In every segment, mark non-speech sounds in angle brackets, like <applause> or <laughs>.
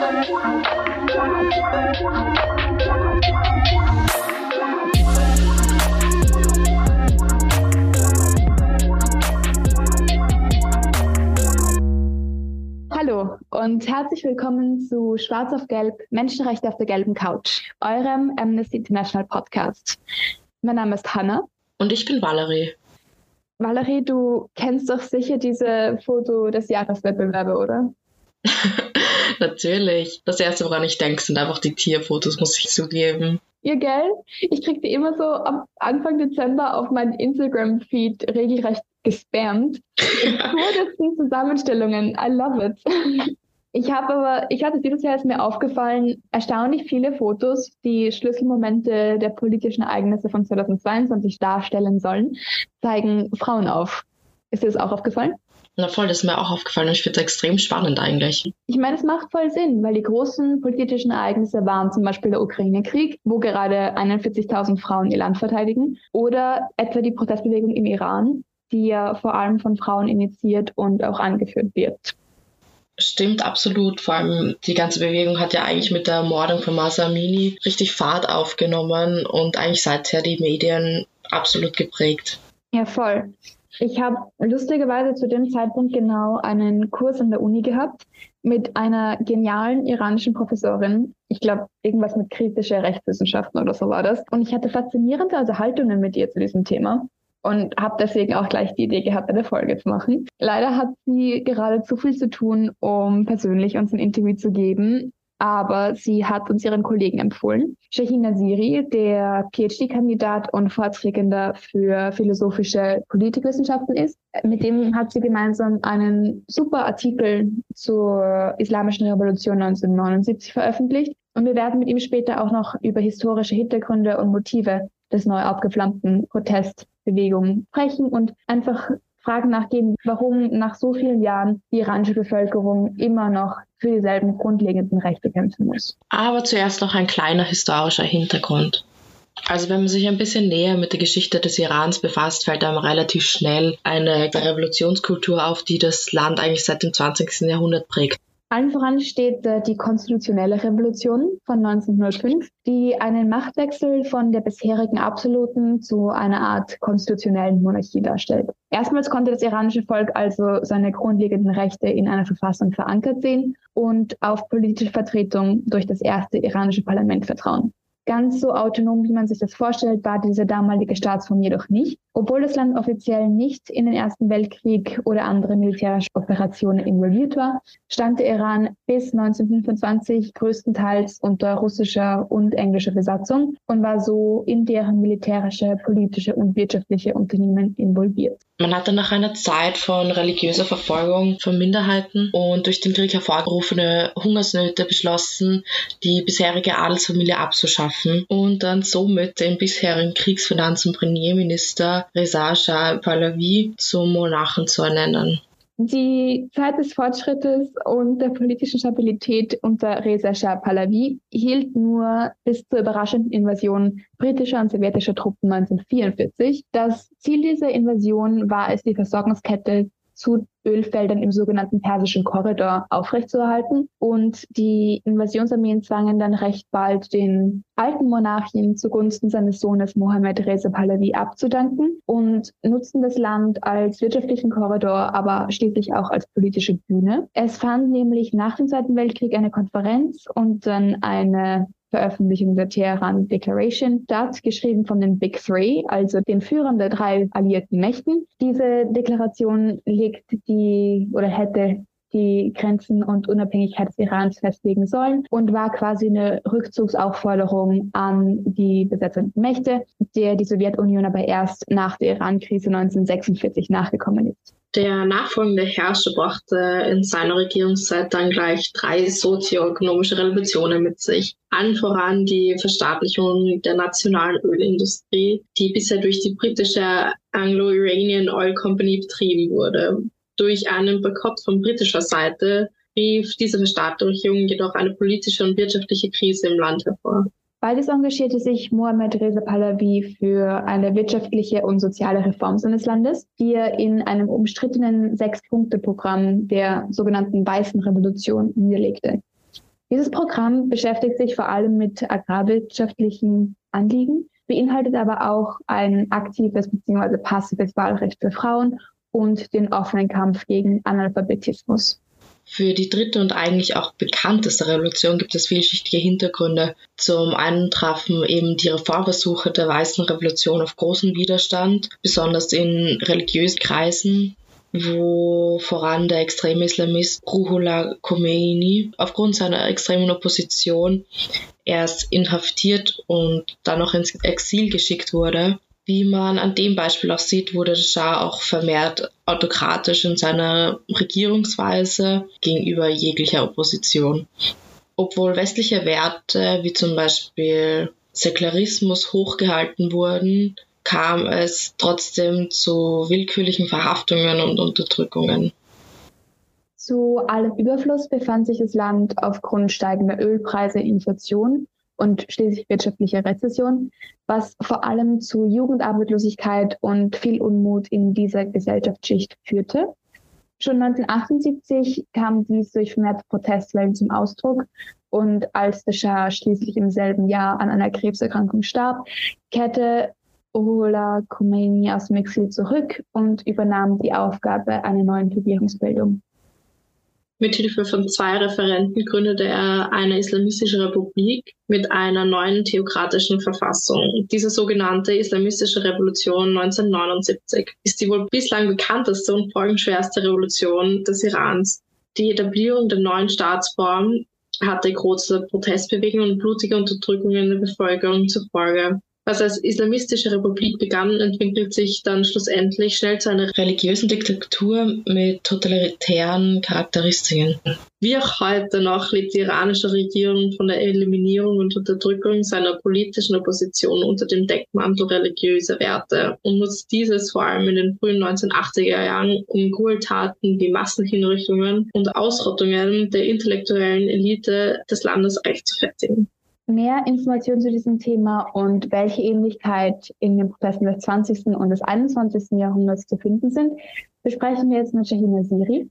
Hallo und herzlich willkommen zu Schwarz auf Gelb, Menschenrechte auf der gelben Couch, eurem Amnesty International Podcast. Mein Name ist Hanna. Und ich bin Valerie. Valerie, du kennst doch sicher diese Foto des Jahreswettbewerbe, oder? <laughs> Natürlich. Das erste, woran ich denke, sind einfach die Tierfotos, muss ich zugeben. Ja, gell? Ich krieg die immer so am Anfang Dezember auf meinen Instagram-Feed regelrecht gespammt. Mit <laughs> Zusammenstellungen. I love it. Ich habe aber, ich hatte dieses Jahr ist mir aufgefallen, erstaunlich viele Fotos, die Schlüsselmomente der politischen Ereignisse von 2022 darstellen sollen, zeigen Frauen auf. Ist dir das auch aufgefallen? Na voll, das ist mir auch aufgefallen und ich finde es extrem spannend eigentlich. Ich meine, es macht voll Sinn, weil die großen politischen Ereignisse waren zum Beispiel der Ukraine-Krieg, wo gerade 41.000 Frauen ihr Land verteidigen, oder etwa die Protestbewegung im Iran, die ja vor allem von Frauen initiiert und auch angeführt wird. Stimmt, absolut. Vor allem die ganze Bewegung hat ja eigentlich mit der Ermordung von Masa Amini richtig Fahrt aufgenommen und eigentlich seither die Medien absolut geprägt. Ja, voll. Ich habe lustigerweise zu dem Zeitpunkt genau einen Kurs an der Uni gehabt mit einer genialen iranischen Professorin. Ich glaube, irgendwas mit kritischer Rechtswissenschaften oder so war das. Und ich hatte faszinierende Unterhaltungen mit ihr zu diesem Thema und habe deswegen auch gleich die Idee gehabt, eine Folge zu machen. Leider hat sie gerade zu viel zu tun, um persönlich uns ein Interview zu geben. Aber sie hat uns ihren Kollegen empfohlen. Shahin Nasiri, der PhD-Kandidat und Vorträgender für philosophische Politikwissenschaften ist. Mit dem hat sie gemeinsam einen super Artikel zur Islamischen Revolution 1979 veröffentlicht. Und wir werden mit ihm später auch noch über historische Hintergründe und Motive des neu aufgeflammten Protestbewegungen sprechen und einfach Fragen nachgehen, warum nach so vielen Jahren die iranische Bevölkerung immer noch für dieselben grundlegenden Rechte kämpfen muss. Aber zuerst noch ein kleiner historischer Hintergrund. Also wenn man sich ein bisschen näher mit der Geschichte des Irans befasst, fällt einem relativ schnell eine Revolutionskultur auf, die das Land eigentlich seit dem 20. Jahrhundert prägt. Allen voran steht äh, die konstitutionelle Revolution von 1905, die einen Machtwechsel von der bisherigen absoluten zu einer Art konstitutionellen Monarchie darstellt. Erstmals konnte das iranische Volk also seine grundlegenden Rechte in einer Verfassung verankert sehen und auf politische Vertretung durch das erste iranische Parlament vertrauen. Ganz so autonom, wie man sich das vorstellt, war diese damalige Staatsform jedoch nicht. Obwohl das Land offiziell nicht in den Ersten Weltkrieg oder andere militärische Operationen involviert war, stand der Iran bis 1925 größtenteils unter russischer und englischer Besatzung und war so in deren militärische, politische und wirtschaftliche Unternehmen involviert. Man hatte nach einer Zeit von religiöser Verfolgung von Minderheiten und durch den Krieg hervorgerufene Hungersnöte beschlossen, die bisherige Adelsfamilie abzuschaffen und dann somit den bisherigen Kriegsfinanz- und Premierminister Reza Shah Pahlavi zum Monarchen zu ernennen. Die Zeit des Fortschrittes und der politischen Stabilität unter Reza Shah Pahlavi hielt nur bis zur überraschenden Invasion britischer und sowjetischer Truppen 1944. Das Ziel dieser Invasion war es, die Versorgungskette zu Ölfeldern im sogenannten Persischen Korridor aufrechtzuerhalten. Und die Invasionsarmeen zwangen dann recht bald den alten Monarchen zugunsten seines Sohnes Mohammed Reza Pahlavi abzudanken und nutzten das Land als wirtschaftlichen Korridor, aber schließlich auch als politische Bühne. Es fand nämlich nach dem Zweiten Weltkrieg eine Konferenz und dann eine Veröffentlichung der Teheran Declaration statt, geschrieben von den Big Three, also den Führern der drei alliierten Mächten. Diese Deklaration legt die oder hätte die Grenzen und Unabhängigkeit des Irans festlegen sollen und war quasi eine Rückzugsaufforderung an die besetzenden Mächte, der die Sowjetunion aber erst nach der Iran-Krise 1946 nachgekommen ist. Der nachfolgende Herrscher brachte in seiner Regierungszeit dann gleich drei sozioökonomische Revolutionen mit sich. Allen voran die Verstaatlichung der nationalen Ölindustrie, die bisher durch die britische Anglo-Iranian Oil Company betrieben wurde. Durch einen Boykott von britischer Seite rief diese Verstaatlichung jedoch eine politische und wirtschaftliche Krise im Land hervor. Beides engagierte sich Mohammed Reza Pahlavi für eine wirtschaftliche und soziale Reform seines Landes, die er in einem umstrittenen Sechs-Punkte-Programm der sogenannten Weißen Revolution niederlegte. Dieses Programm beschäftigt sich vor allem mit agrarwirtschaftlichen Anliegen, beinhaltet aber auch ein aktives bzw. passives Wahlrecht für Frauen und den offenen Kampf gegen Analphabetismus. Für die dritte und eigentlich auch bekannteste Revolution gibt es vielschichtige Hintergründe. Zum einen trafen eben die Reformversuche der Weißen Revolution auf großen Widerstand, besonders in religiösen Kreisen, wo voran der extreme Islamist Ruhollah Khomeini aufgrund seiner extremen Opposition erst inhaftiert und dann noch ins Exil geschickt wurde. Wie man an dem Beispiel auch sieht, wurde der Schah auch vermehrt autokratisch in seiner Regierungsweise gegenüber jeglicher Opposition. Obwohl westliche Werte wie zum Beispiel Säkularismus hochgehalten wurden, kam es trotzdem zu willkürlichen Verhaftungen und Unterdrückungen. Zu allem Überfluss befand sich das Land aufgrund steigender Ölpreise, Inflation und schließlich wirtschaftliche Rezession, was vor allem zu Jugendarbeitslosigkeit und viel Unmut in dieser Gesellschaftsschicht führte. Schon 1978 kam dies durch vermehrte Protestwellen zum Ausdruck und als der Schah schließlich im selben Jahr an einer Krebserkrankung starb, kehrte Ruhollah Khomeini aus dem Exil zurück und übernahm die Aufgabe einer neuen Regierungsbildung. Mithilfe von zwei Referenten gründete er eine islamistische Republik mit einer neuen theokratischen Verfassung. Diese sogenannte Islamistische Revolution 1979 ist die wohl bislang bekannteste und folgenschwerste Revolution des Irans. Die Etablierung der neuen Staatsform hatte große Protestbewegungen und blutige Unterdrückungen der Bevölkerung zur Folge was als islamistische Republik begann, entwickelt sich dann schlussendlich schnell zu einer religiösen Diktatur mit totalitären Charakteristiken. Wie auch heute noch lebt die iranische Regierung von der Eliminierung und Unterdrückung seiner politischen Opposition unter dem Deckmantel religiöser Werte und nutzt dieses vor allem in den frühen 1980er Jahren, um Ghoul-Taten wie Massenhinrichtungen und Ausrottungen der intellektuellen Elite des Landes rechtfertigen. Mehr Informationen zu diesem Thema und welche Ähnlichkeit in den Protesten des 20. und des 21. Jahrhunderts zu finden sind, besprechen wir jetzt mit Shahina Siri.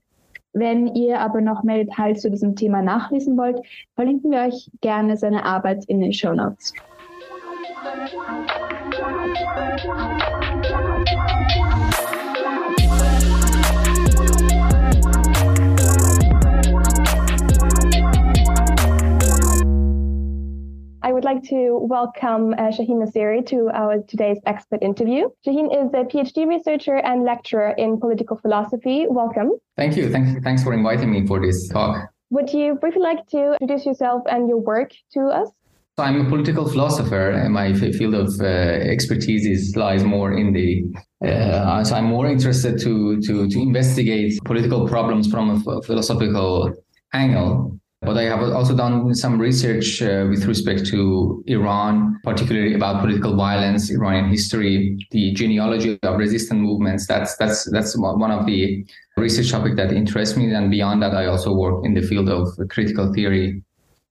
Wenn ihr aber noch mehr Details zu diesem Thema nachlesen wollt, verlinken wir euch gerne seine Arbeit in den Show Notes. Would like to welcome uh, Shahin Nasiri to our today's expert interview. Shahin is a PhD researcher and lecturer in political philosophy. Welcome. Thank you. Thanks, thanks for inviting me for this talk. Would you briefly like to introduce yourself and your work to us? So I'm a political philosopher, and my field of uh, expertise is, lies more in the. Uh, so I'm more interested to to to investigate political problems from a philosophical angle but I have also done some research uh, with respect to Iran, particularly about political violence, Iranian history, the genealogy of resistant movements. That's that's that's one of the research topics that interests me. And beyond that, I also work in the field of critical theory,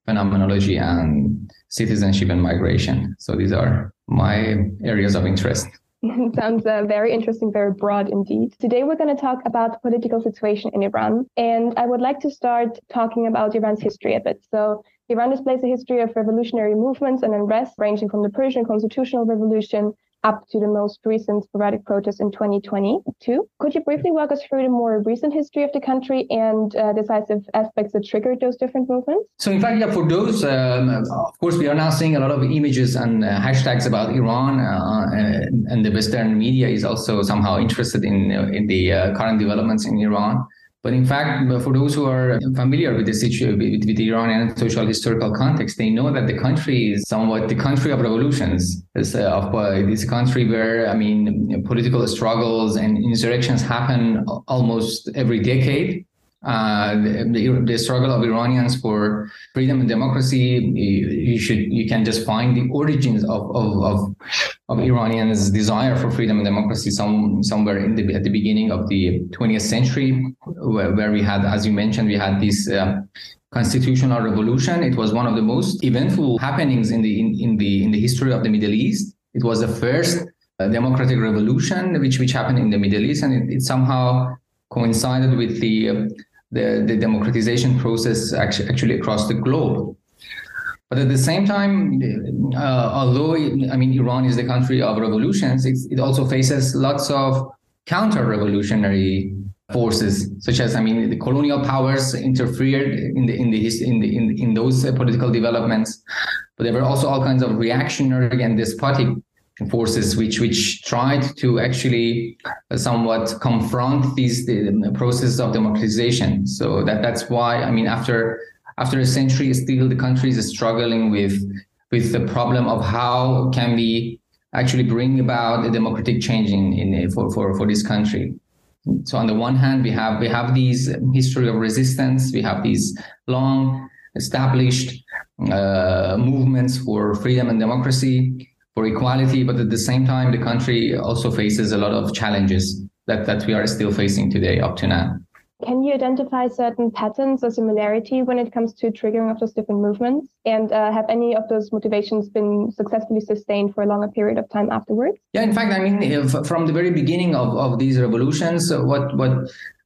phenomenology, and citizenship and migration. So these are my areas of interest. <laughs> Sounds uh, very interesting, very broad indeed. Today we're going to talk about the political situation in Iran. And I would like to start talking about Iran's history a bit. So Iran displays a history of revolutionary movements and unrest ranging from the Persian constitutional revolution up to the most recent sporadic protests in 2022. Could you briefly walk us through the more recent history of the country and uh, decisive aspects that triggered those different movements? So, in fact, yeah, for those, um, of course, we are now seeing a lot of images and uh, hashtags about Iran, uh, and the Western media is also somehow interested in uh, in the uh, current developments in Iran. But in fact, for those who are familiar with the situation, with, with the Iranian social historical context, they know that the country is somewhat the country of revolutions. It's, uh, of, uh, a country where, I mean, political struggles and insurrections happen almost every decade. Uh, the, the, struggle of Iranians for freedom and democracy, you, you, should you can just find the origins of, of, of, of Iranians' desire for freedom and democracy some, somewhere in the, at the beginning of the 20th century, where, where we had, as you mentioned, we had this uh, constitutional revolution. It was one of the most eventful happenings in the in, in the in the history of the Middle East. It was the first uh, democratic revolution which which happened in the Middle East, and it, it somehow coincided with the the, the democratization process actually, actually across the globe. But at the same time, uh, although I mean Iran is the country of revolutions, it also faces lots of counter-revolutionary forces, such as I mean the colonial powers interfered in the in the in the in, in those political developments, but there were also all kinds of reactionary and despotic forces which which tried to actually somewhat confront these the process of democratization. So that that's why I mean after after a century, still the country is struggling with with the problem of how can we actually bring about a democratic change in, in for, for, for this country. So on the one hand, we have we have these history of resistance, we have these long established uh, movements for freedom and democracy, for equality, but at the same time, the country also faces a lot of challenges that, that we are still facing today up to now. Can you identify certain patterns or similarity when it comes to triggering of those different movements? And uh, have any of those motivations been successfully sustained for a longer period of time afterwards? Yeah, in fact, I mean, from the very beginning of, of these revolutions, what what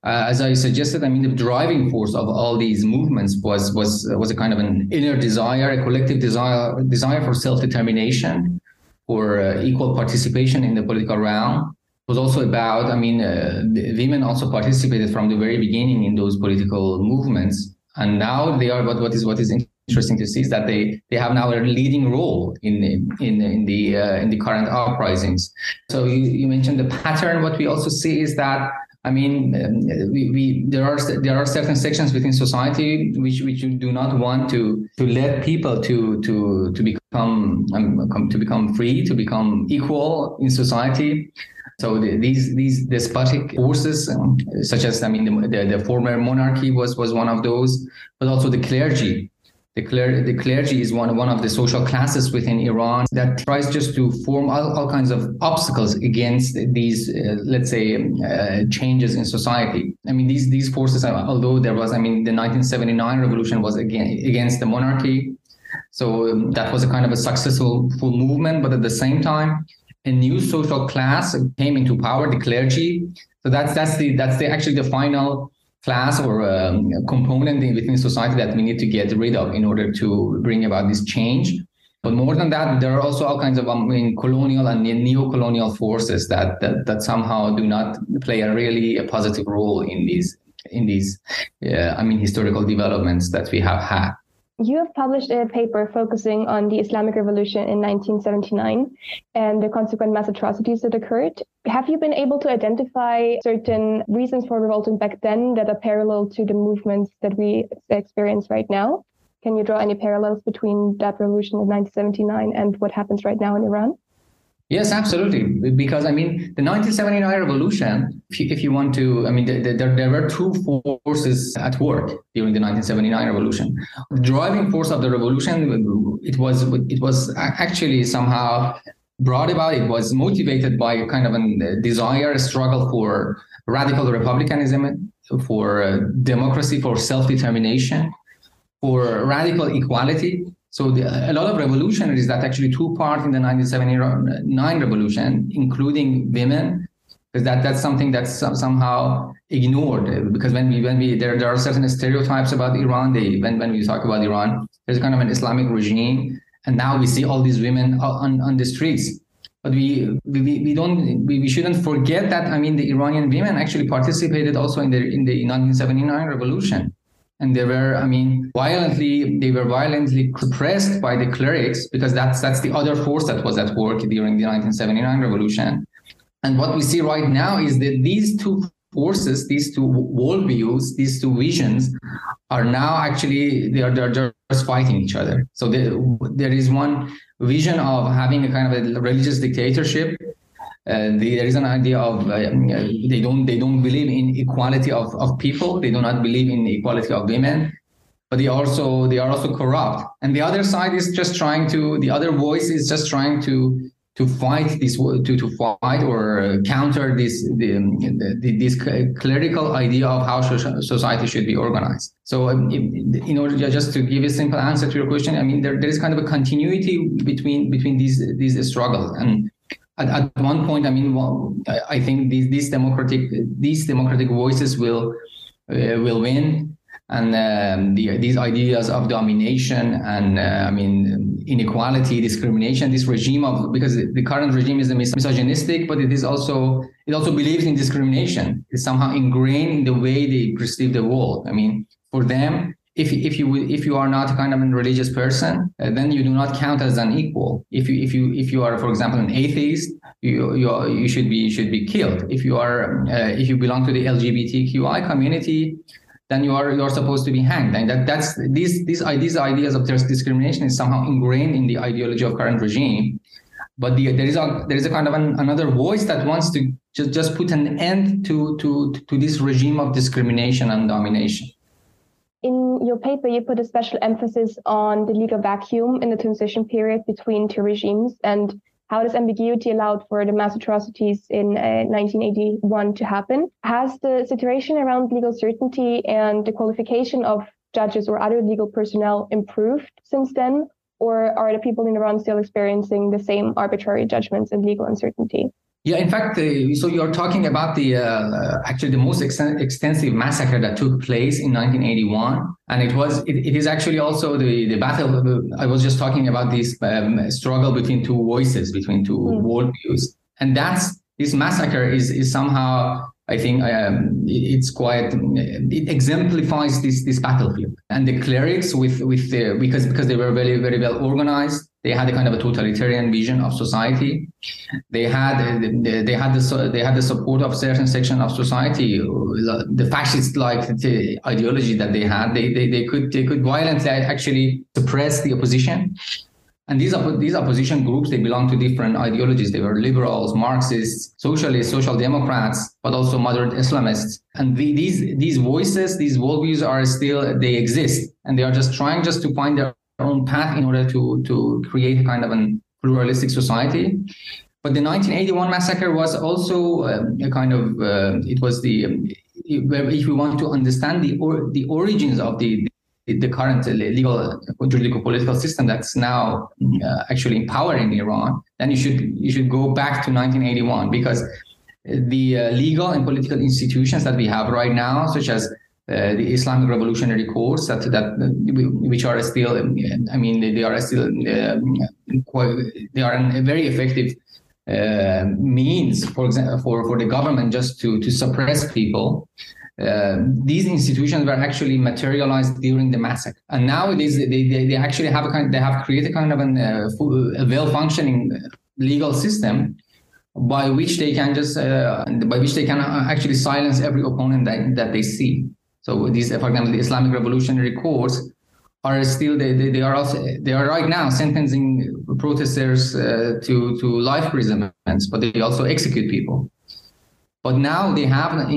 uh, as I suggested, I mean, the driving force of all these movements was was was a kind of an inner desire, a collective desire desire for self determination, for uh, equal participation in the political realm was also about, I mean, uh, women also participated from the very beginning in those political movements. And now they are, but what is, what is interesting to see is that they, they have now a leading role in, in, in the, uh, in the current uprisings. So you, you mentioned the pattern. What we also see is that I mean, um, we, we, there are there are certain sections within society which which do not want to to let people to to to become um, to become free, to become equal in society. So the, these these despotic forces, um, such as I mean the, the, the, former monarchy was was one of those, but also the clergy. The, cler- the clergy is one, one of the social classes within Iran that tries just to form all, all kinds of obstacles against these, uh, let's say, uh, changes in society. I mean, these these forces, although there was, I mean, the 1979 revolution was again against the monarchy, so um, that was a kind of a successful movement. But at the same time, a new social class came into power, the clergy. So that's that's the that's the actually the final class or um, component within society that we need to get rid of in order to bring about this change. But more than that, there are also all kinds of I mean, colonial and neo-colonial forces that, that that somehow do not play a really a positive role in these in these uh, I mean historical developments that we have had. You have published a paper focusing on the Islamic Revolution in 1979 and the consequent mass atrocities that occurred. Have you been able to identify certain reasons for revolting back then that are parallel to the movements that we experience right now? Can you draw any parallels between that revolution of 1979 and what happens right now in Iran? Yes, absolutely. Because I mean, the 1979 revolution, if you, if you want to, I mean, there, there were two forces at work during the 1979 revolution. The driving force of the revolution, it was it was actually somehow brought about. It was motivated by a kind of a desire, a struggle for radical republicanism, for uh, democracy, for self-determination, for radical equality so the, a lot of revolutionaries that actually took part in the 1979 uh, revolution, including women, because that that's something that's somehow ignored. Because when we when we there there are certain stereotypes about Iran. They when when we talk about Iran, there's kind of an Islamic regime, and now we see all these women on on the streets. But we we, we don't we, we shouldn't forget that I mean the Iranian women actually participated also in the in the 1979 revolution and they were i mean violently they were violently suppressed by the clerics because that's that's the other force that was at work during the 1979 revolution. And what we see right now is that these two forces these two worldviews these two visions are now actually they are, they're just fighting each other. So there, there is one vision of having a kind of a religious dictatorship uh, there is an idea of uh, they don't they don't believe in equality of, of people. They do not believe in equality of women, but they also they are also corrupt. And the other side is just trying to the other voice is just trying to to fight this to to fight or counter this the, the, this clerical idea of how society should be organized. So, um, in order just to give a simple answer to your question, I mean there, there is kind of a continuity between between these these struggles and at, at one point, I mean, well, I think these these democratic these democratic voices will uh, will win and um, the, these ideas of domination and uh, I mean inequality, discrimination, this regime of because the current regime is misogynistic, but it is also it also believes in discrimination. It's somehow ingrained in the way they perceive the world. I mean, for them, if if you if you are not kind of a religious person, uh, then you do not count as an equal. If you if you if you are, for example, an atheist, you you, are, you should be you should be killed. If you are uh, if you belong to the LGBTQI community, then you are you are supposed to be hanged. And that that's these these these ideas of discrimination is somehow ingrained in the ideology of current regime. But the, there is a there is a kind of an, another voice that wants to just just put an end to to to this regime of discrimination and domination. In your paper, you put a special emphasis on the legal vacuum in the transition period between two regimes and how this ambiguity allowed for the mass atrocities in uh, 1981 to happen. Has the situation around legal certainty and the qualification of judges or other legal personnel improved since then? Or are the people in Iran still experiencing the same arbitrary judgments and legal uncertainty? Yeah, in fact, uh, so you're talking about the uh, actually the most ex- extensive massacre that took place in 1981, and it was it, it is actually also the the battle. I was just talking about this um, struggle between two voices, between two mm. worldviews, and that's this massacre is is somehow I think um, it's quite it exemplifies this this battlefield. And the clerics with with because because they were very very well organized they had a kind of a totalitarian vision of society. They had they had the they had the support of certain section of society. The fascist like ideology that they had. They, they they could they could violently actually suppress the opposition and these these opposition groups they belong to different ideologies. They were liberals, Marxists, socialists, social democrats, but also moderate Islamists. And the, these these voices, these worldviews are still they exist, and they are just trying just to find their own path in order to to create kind of a pluralistic society. But the 1981 massacre was also um, a kind of uh, it was the um, if we want to understand the or, the origins of the the current legal juridical political system that's now uh, actually empowering Iran, then you should you should go back to 1981 because the uh, legal and political institutions that we have right now, such as uh, the Islamic Revolutionary Courts, that that which are still, I mean, they are still quite, they are very effective uh, means, for example, for for the government just to to suppress people. Uh, these institutions were actually materialized during the massacre. And nowadays, they, they, they actually have a kind, they have created kind of an, uh, a well-functioning legal system by which they can just, uh, by which they can actually silence every opponent that, that they see. So these, for example, the Islamic Revolutionary Courts are still they, they, they are also they are right now sentencing protesters uh, to to life imprisonments, but they also execute people. But now they have,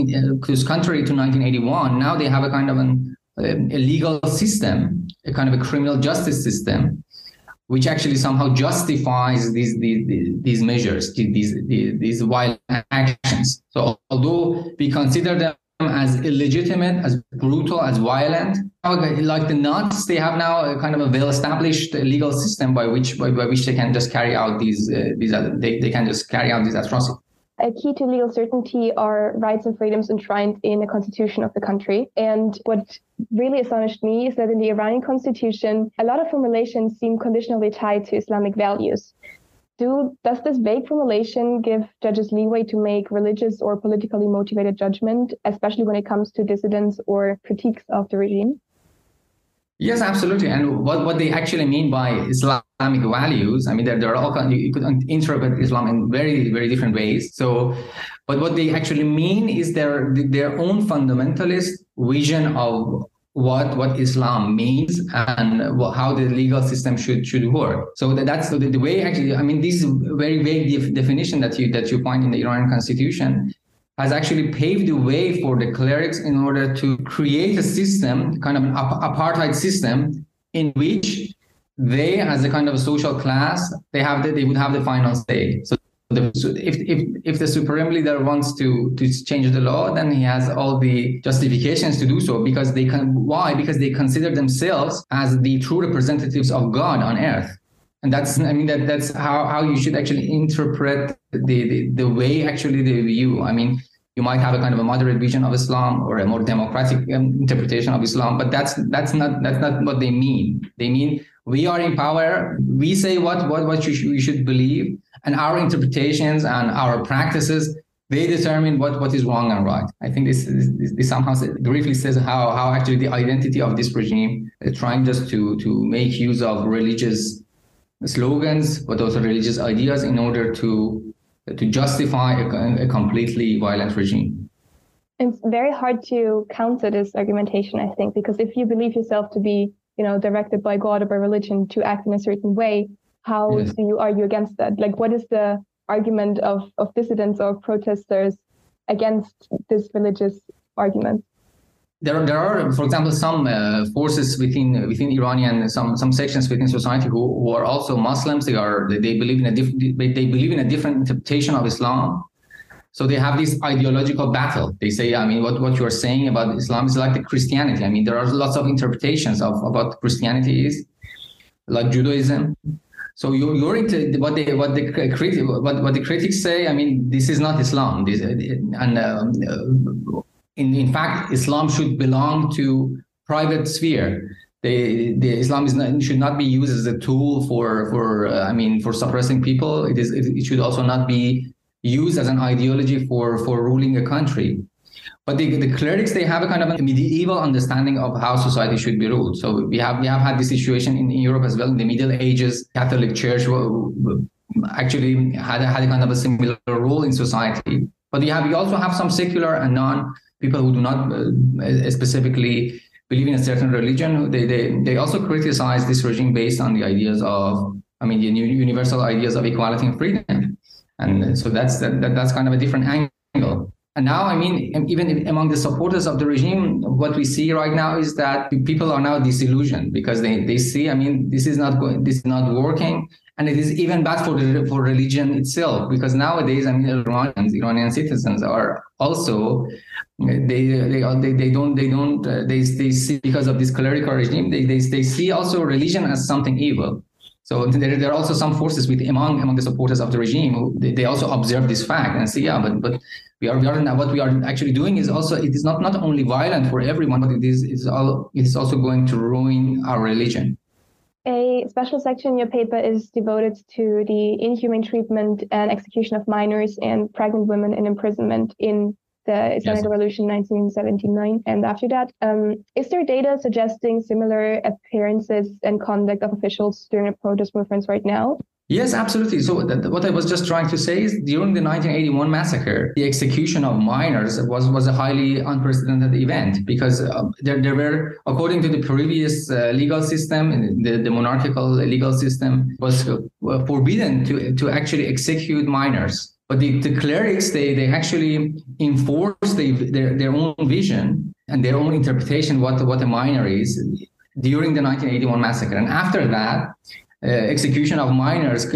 because contrary to 1981, now they have a kind of an, a legal system, a kind of a criminal justice system, which actually somehow justifies these these these measures, these these, these violent actions. So although we consider them as illegitimate, as brutal, as violent. Like the Nazis, they have now a kind of a well-established legal system by which by, by which they can just carry out these uh, these they, they can just carry out these atrocities. A key to legal certainty are rights and freedoms enshrined in the constitution of the country. And what really astonished me is that in the Iranian constitution, a lot of formulations seem conditionally tied to Islamic values. Do, does this vague formulation give judges leeway to make religious or politically motivated judgment, especially when it comes to dissidents or critiques of the regime? Yes, absolutely. And what, what they actually mean by Islamic values, I mean, there, there are all kinds, you could interpret Islam in very, very different ways. So, but what they actually mean is their, their own fundamentalist vision of what what Islam means and how the legal system should should work. So that, that's the, the way actually. I mean, this very vague definition that you that you find in the Iranian constitution has actually paved the way for the clerics in order to create a system, kind of an apartheid system, in which they, as a kind of a social class, they have the, they would have the final say. So if, if if the supreme leader wants to to change the law, then he has all the justifications to do so because they can. Why? Because they consider themselves as the true representatives of God on earth and that's i mean that that's how, how you should actually interpret the, the the way actually they view i mean you might have a kind of a moderate vision of Islam or a more democratic um, interpretation of Islam, but that's that's not that's not what they mean. They mean we are in power. We say what what what you should, we should believe, and our interpretations and our practices they determine what, what is wrong and right. I think this, this, this somehow briefly says how, how actually the identity of this regime trying just to, to make use of religious slogans, but also religious ideas in order to, to justify a, a completely violent regime. It's very hard to counter this argumentation, I think, because if you believe yourself to be, you know, directed by God or by religion to act in a certain way, how yes. do you argue against that? Like, what is the argument of, of dissidents or protesters against this religious argument? There, there are, for example, some uh, forces within within Iranian some some sections within society who, who are also Muslims. They are they they believe in a different they believe in a different interpretation of Islam. So they have this ideological battle. They say, I mean, what, what you are saying about Islam is like the Christianity. I mean, there are lots of interpretations of, of what Christianity is, like Judaism. So you, you're into what the what the what, what the critics say. I mean, this is not Islam. This and um, uh, in in fact, Islam should belong to private sphere. The, the Islam is not, should not be used as a tool for for uh, I mean for suppressing people. It is it, it should also not be used as an ideology for for ruling a country. But the, the clerics, they have a kind of a medieval understanding of how society should be ruled. So we have we have had this situation in, Europe as well. In the Middle Ages, Catholic Church actually had a, had a kind of a similar role in society. But we have we also have some secular and non people who do not uh, specifically believe in a certain religion. They, they they also criticize this regime based on the ideas of I mean the universal ideas of equality and freedom. And so that's that, that's kind of a different angle. And now, I mean, even among the supporters of the regime, what we see right now is that people are now disillusioned because they, they see, I mean, this is not going, this is not working. And it is even bad for the, for religion itself because nowadays, I mean, Iranians, Iranian citizens are also they they they, they don't they don't uh, they they see because of this clerical regime they, they they see also religion as something evil. So there, there are also some forces with among among the supporters of the regime who they, they also observe this fact and say, yeah, but but we are, we are what we are actually doing is also it is not not only violent for everyone, but it is it's all it is also going to ruin our religion. A special section in your paper is devoted to the inhumane treatment and execution of minors and pregnant women in imprisonment in the Islamic yes. Revolution 1979 and after that. Um, is there data suggesting similar appearances and conduct of officials during the protest movements right now? Yes, absolutely. So th- what I was just trying to say is during the 1981 massacre, the execution of minors was, was a highly unprecedented event because uh, there, there were, according to the previous uh, legal system, the, the monarchical legal system was uh, forbidden to, to actually execute minors. But the, the clerics, they, they actually enforce the, their, their own vision and their own interpretation what, what a minor is during the 1981 massacre. And after that, uh, execution of minors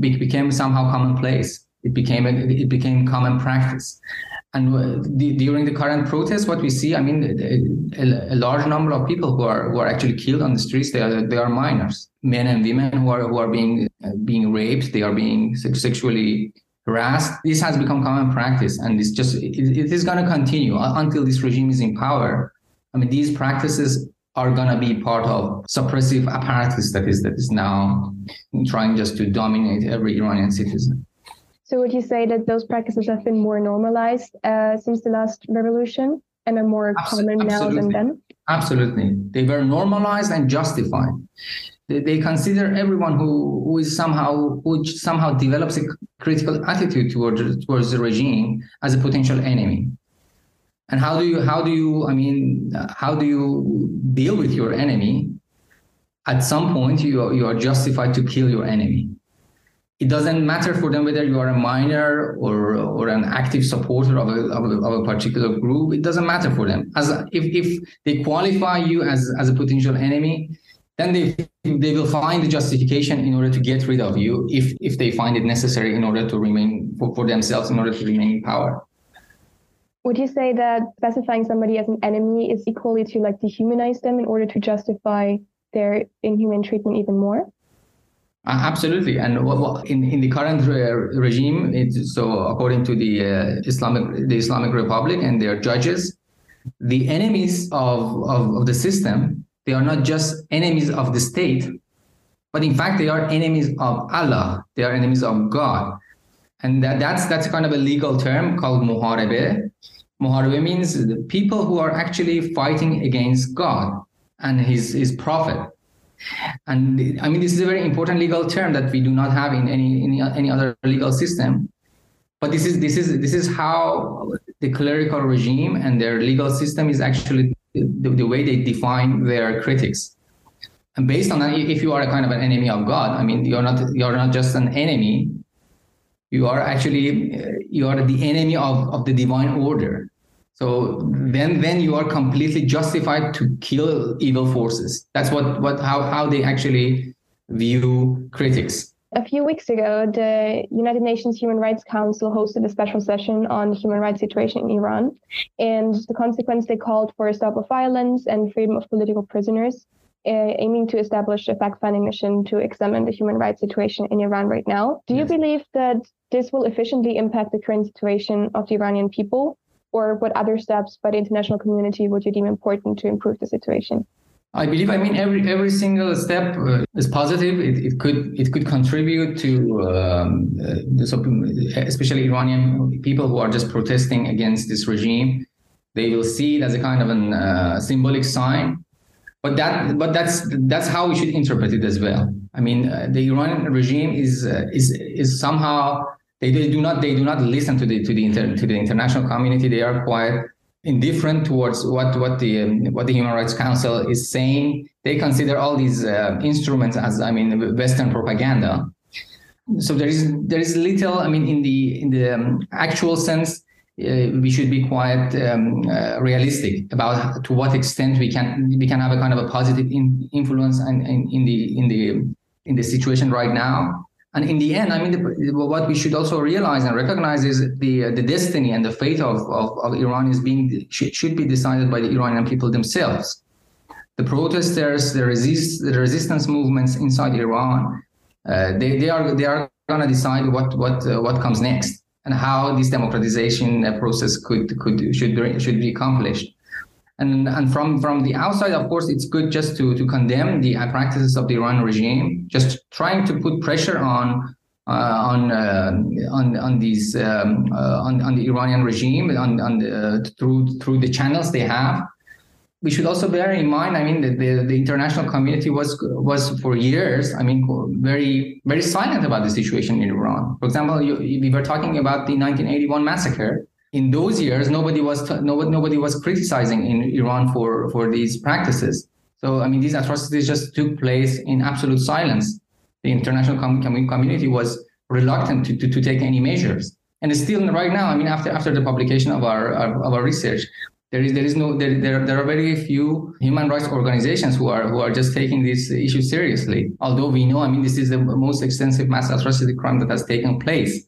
became somehow commonplace. It became it became common practice. And uh, the, during the current protests, what we see, I mean, a, a, large number of people who are who are actually killed on the streets, they are they are minors, men and women who are who are being uh, being raped, they are being sexually harassed. This has become common practice, and it's just it, it is going to continue until this regime is in power. I mean, these practices are going to be part of suppressive apparatus that is that is now trying just to dominate every Iranian citizen. So would you say that those practices have been more normalized uh, since the last revolution and are more common now than then? Absolutely. They were normalized and justified. They, consider everyone who, who is somehow who somehow develops a critical attitude towards towards the regime as a potential enemy. And how do you how do you i mean how do you deal with your enemy? At some point you are, you are justified to kill your enemy. It doesn't matter for them whether you are a minor or or an active supporter of a, of a, of a particular group. It doesn't matter for them. As if, if they qualify you as as a potential enemy then they they will find the justification in order to get rid of you if if they find it necessary in order to remain for, for themselves in order to remain in power would you say that specifying somebody as an enemy is equally to like dehumanize them in order to justify their inhuman treatment even more? absolutely. And in, in the current re- regime, it's, so according to the uh, Islamic the Islamic Republic and their judges, the enemies of, of, of the system, they are not just enemies of the state, but in fact they are enemies of Allah. They are enemies of God. And that, that's that's kind of a legal term called muharebe. Muharebe means the people who are actually fighting against God and his, his prophet. And I mean, this is a very important legal term that we do not have in any, any, any other legal system. But this is this is this is how the clerical regime and their legal system is actually the, the way they define their critics. And based on that, if you are a kind of an enemy of God, I mean, you're not you're not just an enemy. You are actually uh, you are the enemy of, of the divine order. So then then you are completely justified to kill evil forces. That's what what how how they actually view critics. A few weeks ago, the United Nations Human Rights Council hosted a special session on the human rights situation in Iran. And the consequence, they called for a stop of violence and freedom of political prisoners, uh, aiming to establish a fact finding mission to examine the human rights situation in Iran right now. Do you believe that this will efficiently impact the current situation of the Iranian people? Or what other steps by the international community would you deem important to improve the situation? I believe. I mean, every every single step uh, is positive. It, it could it could contribute to um, uh, especially Iranian people who are just protesting against this regime. They will see it as a kind of an uh, symbolic sign. But that but that's that's how we should interpret it as well. I mean, uh, the Iranian regime is uh, is is somehow they, they do not they do not listen to the to the inter, to the international community. They are quite indifferent towards what what the what the Human Rights Council is saying. They consider all these uh, instruments as I mean Western propaganda. So there is there is little. I mean, in the in the um, actual sense, uh, we should be quite um, uh, realistic about to what extent we can we can have a kind of a positive in, influence in, in, in the in the in the situation right now. And in the end, I mean, the, what we should also realize and recognize is the the destiny and the fate of, of, of Iran is being should, should be decided by the Iranian people themselves. The protesters, the resist, the resistance movements inside Iran, uh, they, they are they are gonna decide what what uh, what comes next and how this democratization process could could should be, should be accomplished. And, and from, from the outside, of course, it's good just to, to condemn the practices of the Iran regime, just trying to put pressure on uh, on, uh, on on these um, uh, on, on the Iranian regime on, on the, through through the channels they have. We should also bear in mind, I mean, that the, the international community was was for years, I mean, very very silent about the situation in Iran. For example, you, we were talking about the 1981 massacre, in those years, nobody was t- nobody, nobody was criticizing in Iran for for these practices. So I mean, these atrocities just took place in absolute silence. The international com- community was reluctant to, to, to take any measures. And still right now, I mean, after after the publication of our of our research, there is there is no there, there, there are very few human rights organizations who are who are just taking this issue seriously. Although we know, I mean, this is the most extensive mass atrocity crime that has taken place.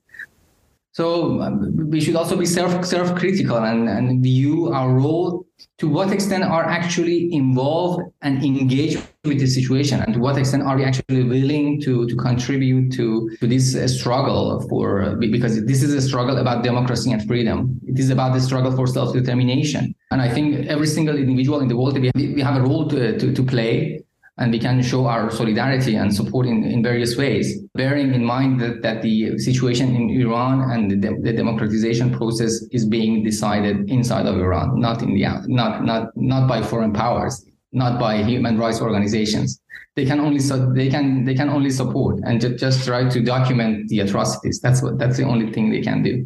So um, we should also be self self critical and, and view our role to what extent are actually involved and engaged with the situation and to what extent are we actually willing to to contribute to to this uh, struggle for because this is a struggle about democracy and freedom. It is about the struggle for self-determination. And i think every single individual in the world we have, we have a role to, to, to play and we can show our solidarity and support in, in various ways, bearing in mind that, that the situation in Iran and the, the democratization process is being decided inside of Iran, not in the not not not by foreign powers, not by human rights organizations. They can only they can they can only support and just, just try to document the atrocities. That's what that's the only thing they can do.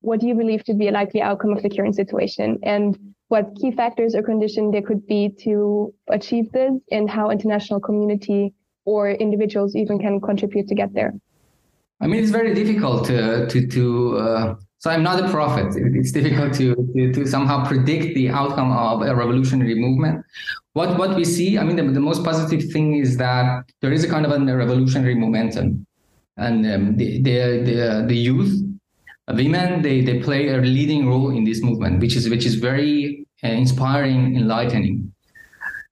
What do you believe to be a likely outcome of the current situation? And what key factors or conditions there could be to achieve this and how international community or individuals even can contribute to get there? I mean, it's very difficult to, to, to uh, so I'm not a prophet. It's difficult to, to, to, somehow predict the outcome of a revolutionary movement. What, what we see, I mean, the, the most positive thing is that there is a kind of a revolutionary momentum. And um, the, the, the, the youth women they, they play a leading role in this movement which is which is very uh, inspiring enlightening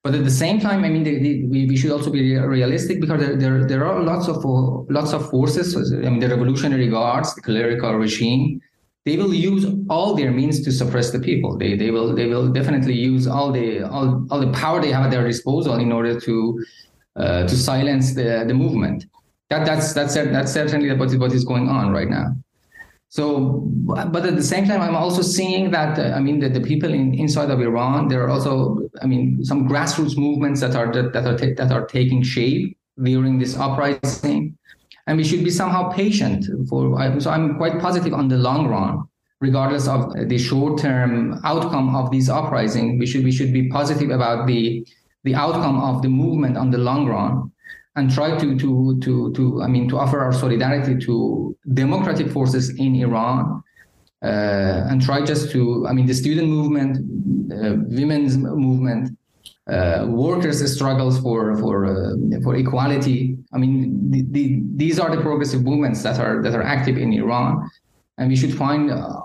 But at the same time, I mean, the, the, we, we should also be realistic because there, there, there are lots of lots of forces. I mean, the Revolutionary Guards, the clerical regime, they will use all their means to suppress the people. They they will they will definitely use all the all, all the power they have at their disposal in order to uh, to silence the the movement. That that's that's that's certainly what is what is going on right now. So, but at the same time, I'm also seeing that uh, I mean that the people in, inside of Iran, there are also I mean some grassroots movements that are that, that are that are taking shape during this uprising, and we should be somehow patient for. So I'm quite positive on the long run, regardless of the short-term outcome of these uprising. We should we should be positive about the the outcome of the movement on the long run and try to to to to I mean to offer our solidarity to democratic forces in Iran uh, and try just to I mean the student movement, uh, women's movement, uh, workers' struggles for for uh, for equality. I mean the, the, these are the progressive movements that are that are active in Iran, and we should find uh,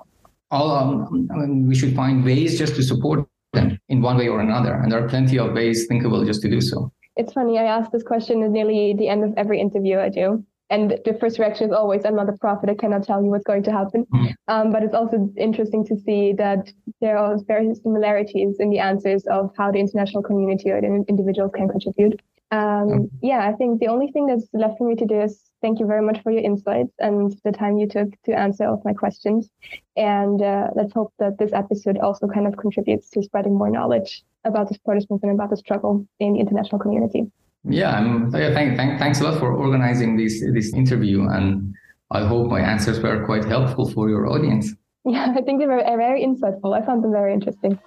all um, I mean, we should find ways just to support them in one way or another, and there are plenty of ways thinkable just to do so it's funny. I ask this question at nearly the end of every interview I do. And the first reaction is always, I'm not a prophet. I cannot tell you what's going to happen. Mm-hmm. Um, but it's also interesting to see that there are very similarities in the answers of how the international community or the individuals can contribute. Um, yeah, I think the only thing that's left for me to do is thank you very much for your insights and the time you took to answer all of my questions. And uh, let's hope that this episode also kind of contributes to spreading more knowledge about this protest movement, about the struggle in the international community. Yeah, I'm, yeah thank, thank, thanks a lot for organizing this this interview, and I hope my answers were quite helpful for your audience. Yeah, <laughs> I think they were very insightful. I found them very interesting.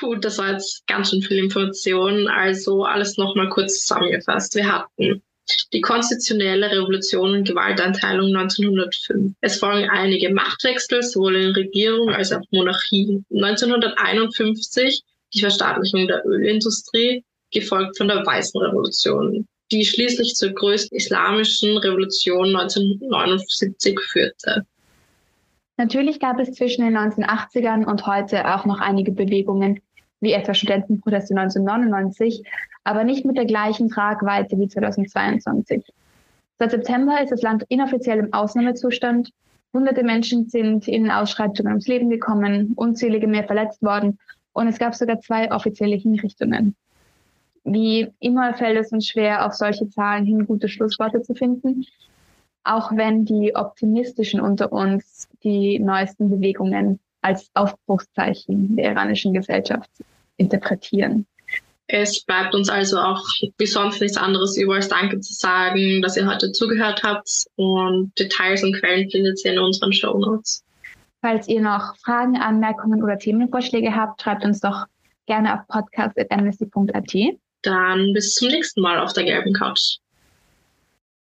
Puh, das war jetzt ganz schön viel Information. Also alles nochmal kurz zusammengefasst. Wir hatten die konstitutionelle Revolution und Gewalteinteilung 1905. Es folgen einige Machtwechsel, sowohl in Regierung als auch Monarchie. 1951 die Verstaatlichung der Ölindustrie, gefolgt von der Weißen Revolution, die schließlich zur größten islamischen Revolution 1979 führte. Natürlich gab es zwischen den 1980ern und heute auch noch einige Bewegungen, wie etwa Studentenproteste 1999, aber nicht mit der gleichen Tragweite wie 2022. Seit September ist das Land inoffiziell im Ausnahmezustand. Hunderte Menschen sind in Ausschreitungen ums Leben gekommen, unzählige mehr verletzt worden und es gab sogar zwei offizielle Hinrichtungen. Wie immer fällt es uns schwer, auf solche Zahlen hin gute Schlussworte zu finden, auch wenn die optimistischen unter uns die neuesten Bewegungen als Aufbruchszeichen der iranischen Gesellschaft interpretieren. Es bleibt uns also auch wie sonst nichts anderes über als Danke zu sagen, dass ihr heute zugehört habt und Details und Quellen findet ihr in unseren Show Notes. Falls ihr noch Fragen, Anmerkungen oder Themenvorschläge habt, schreibt uns doch gerne auf podcast.amnesty.at. Dann bis zum nächsten Mal auf der gelben Couch.